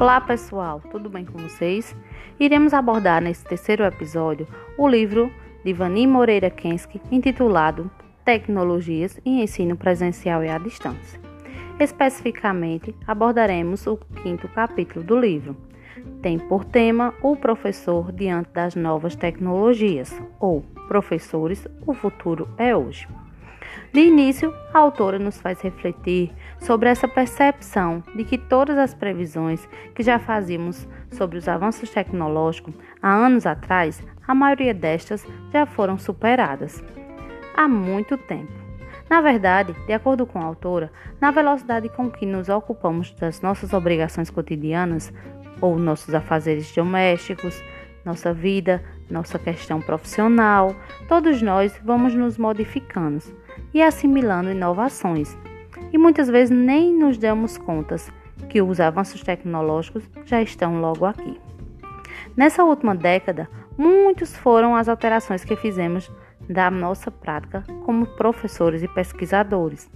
Olá pessoal, tudo bem com vocês? Iremos abordar nesse terceiro episódio o livro de Vani Moreira Kensky intitulado Tecnologias e Ensino Presencial e à Distância. Especificamente, abordaremos o quinto capítulo do livro. Tem por tema o professor diante das novas tecnologias, ou professores, o futuro é hoje. De início, a autora nos faz refletir sobre essa percepção de que todas as previsões que já fazíamos sobre os avanços tecnológicos há anos atrás, a maioria destas já foram superadas há muito tempo. Na verdade, de acordo com a autora, na velocidade com que nos ocupamos das nossas obrigações cotidianas ou nossos afazeres domésticos, nossa vida, nossa questão profissional, todos nós vamos nos modificando e assimilando inovações. E muitas vezes nem nos damos contas que os avanços tecnológicos já estão logo aqui. Nessa última década, muitos foram as alterações que fizemos da nossa prática como professores e pesquisadores.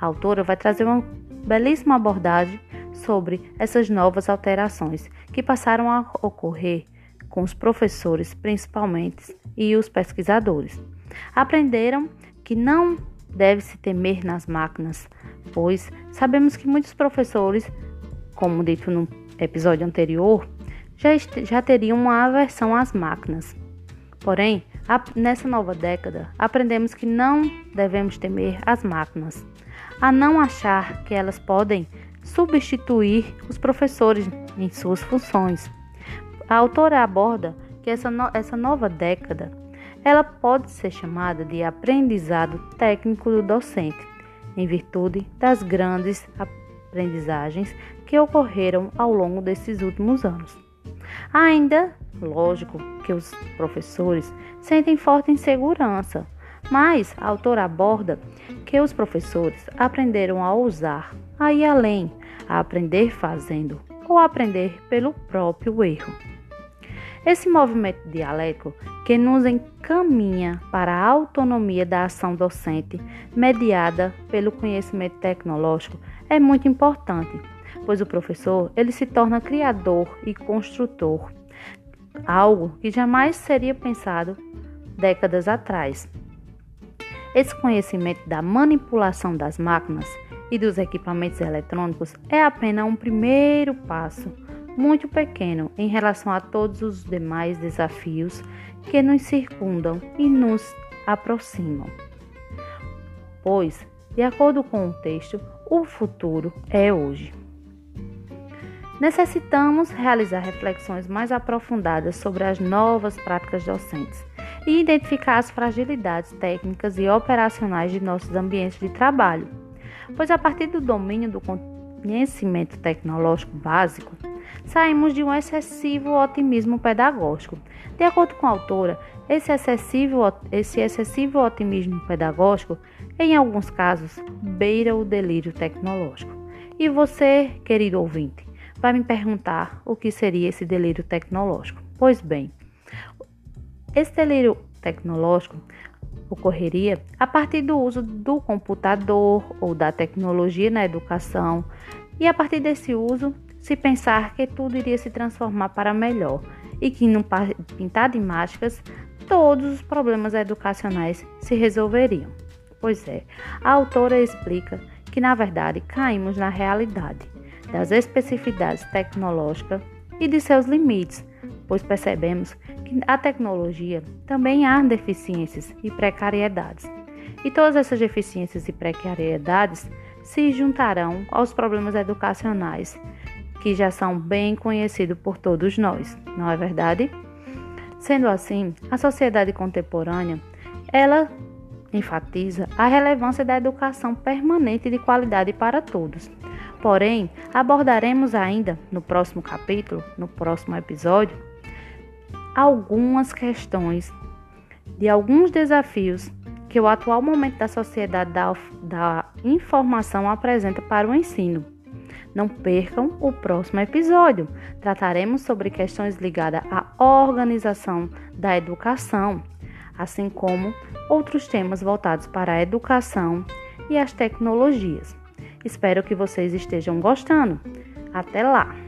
A autora vai trazer uma belíssima abordagem sobre essas novas alterações que passaram a ocorrer com os professores, principalmente, e os pesquisadores. Aprenderam que não deve-se temer nas máquinas, pois sabemos que muitos professores, como dito no episódio anterior, já, já teriam uma aversão às máquinas. Porém, nessa nova década, aprendemos que não devemos temer as máquinas, a não achar que elas podem substituir os professores em suas funções. A autora aborda que essa, no, essa nova década ela pode ser chamada de aprendizado técnico do docente, em virtude das grandes aprendizagens que ocorreram ao longo desses últimos anos. Ainda, lógico que os professores sentem forte insegurança, mas a autora aborda que os professores aprenderam a usar, a ir além, a aprender fazendo ou aprender pelo próprio erro. Esse movimento dialético que nos encaminha para a autonomia da ação docente, mediada pelo conhecimento tecnológico, é muito importante, pois o professor ele se torna criador e construtor, algo que jamais seria pensado décadas atrás. Esse conhecimento da manipulação das máquinas e dos equipamentos eletrônicos é apenas um primeiro passo muito pequeno em relação a todos os demais desafios que nos circundam e nos aproximam. Pois, de acordo com o texto, o futuro é hoje. Necessitamos realizar reflexões mais aprofundadas sobre as novas práticas docentes e identificar as fragilidades técnicas e operacionais de nossos ambientes de trabalho, pois a partir do domínio do conhecimento tecnológico básico, saímos de um excessivo otimismo pedagógico. De acordo com a autora, esse excessivo, esse excessivo otimismo pedagógico, em alguns casos, beira o delírio tecnológico. E você, querido ouvinte, vai me perguntar o que seria esse delírio tecnológico. Pois bem, esse delírio tecnológico ocorreria a partir do uso do computador ou da tecnologia na educação, e a partir desse uso se pensar que tudo iria se transformar para melhor e que num pintar de mágicas todos os problemas educacionais se resolveriam. Pois é, a autora explica que na verdade caímos na realidade das especificidades tecnológicas e de seus limites, pois percebemos que a tecnologia também há deficiências e precariedades. E todas essas deficiências e precariedades se juntarão aos problemas educacionais que já são bem conhecidos por todos nós, não é verdade? Sendo assim, a sociedade contemporânea, ela enfatiza a relevância da educação permanente de qualidade para todos. Porém, abordaremos ainda no próximo capítulo, no próximo episódio, algumas questões de alguns desafios que o atual momento da sociedade da, da informação apresenta para o ensino não percam o próximo episódio. Trataremos sobre questões ligadas à organização da educação, assim como outros temas voltados para a educação e as tecnologias. Espero que vocês estejam gostando. Até lá!